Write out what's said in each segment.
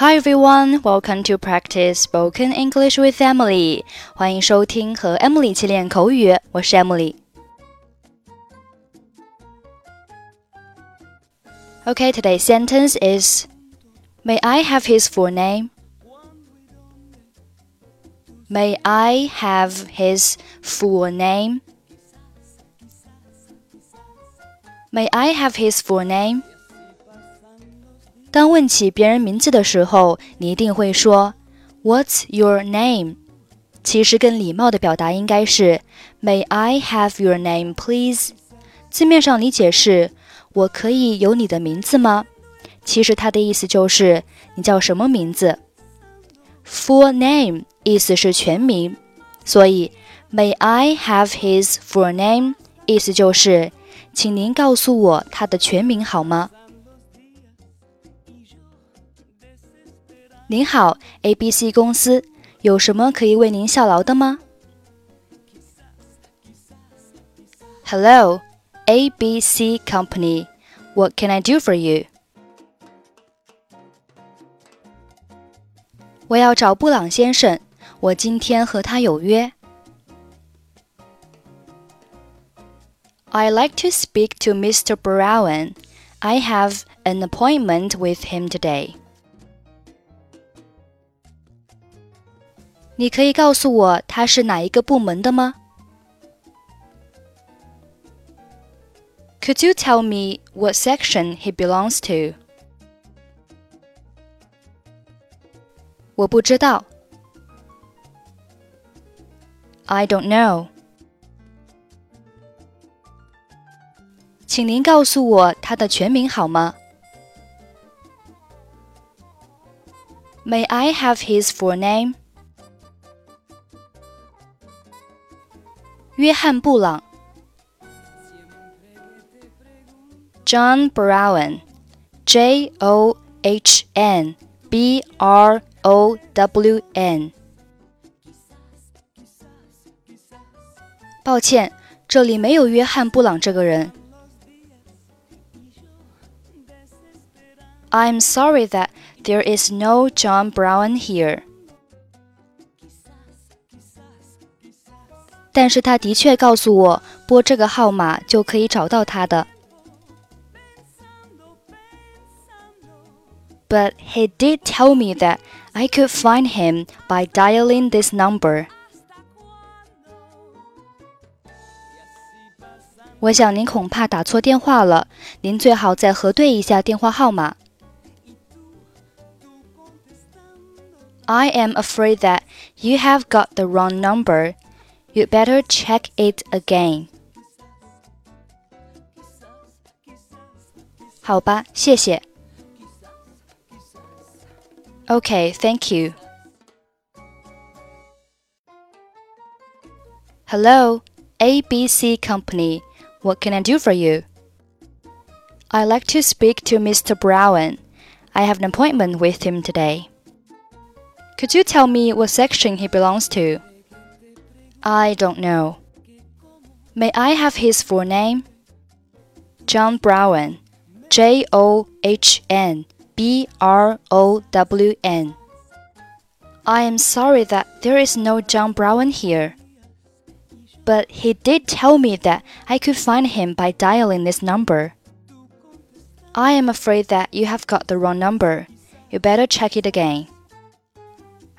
Hi everyone, welcome to practice spoken English with Emily. 欢迎收听和 Emily 一起练口语，我是 Emily。Okay, today's sentence is May I have his full name? May I have his full name? May I have his full name? 当问起别人名字的时候，你一定会说 "What's your name?" 其实更礼貌的表达应该是 "May I have your name, please?" 字面上理解是我可以有你的名字吗？其实它的意思就是你叫什么名字。Full name 意思是全名，所以 May I have his full name? 意思就是请您告诉我他的全名好吗？您好，ABC 公司，有什么可以为您效劳的吗？Hello, ABC Company. What can I do for you? 我要找布朗先生，我今天和他有约。I like to speak to Mr. Brown. I have an appointment with him today. 你可以告诉我他是哪一个部门的吗？Could you tell me what section he belongs to? 我不知道。I don't know. 请您告诉我他的全名好吗？May I have his full name? 约翰·布朗，John Brown，J O H N B R O W N。抱歉，这里没有约翰·布朗这个人。I'm sorry that there is no John Brown here. 但是他的确告诉我，拨这个号码就可以找到他的。But he did tell me that I could find him by dialing this number. 我想您恐怕打错电话了，您最好再核对一下电话号码。I am afraid that you have got the wrong number. You better check it again. 好吧，谢谢。Okay, thank you. Hello, ABC Company. What can I do for you? I'd like to speak to Mr. Brown. I have an appointment with him today. Could you tell me what section he belongs to? I don't know. May I have his full name? John Brown. J O H N B R O W N. I am sorry that there is no John Brown here. But he did tell me that I could find him by dialing this number. I am afraid that you have got the wrong number. You better check it again.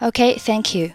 Okay, thank you.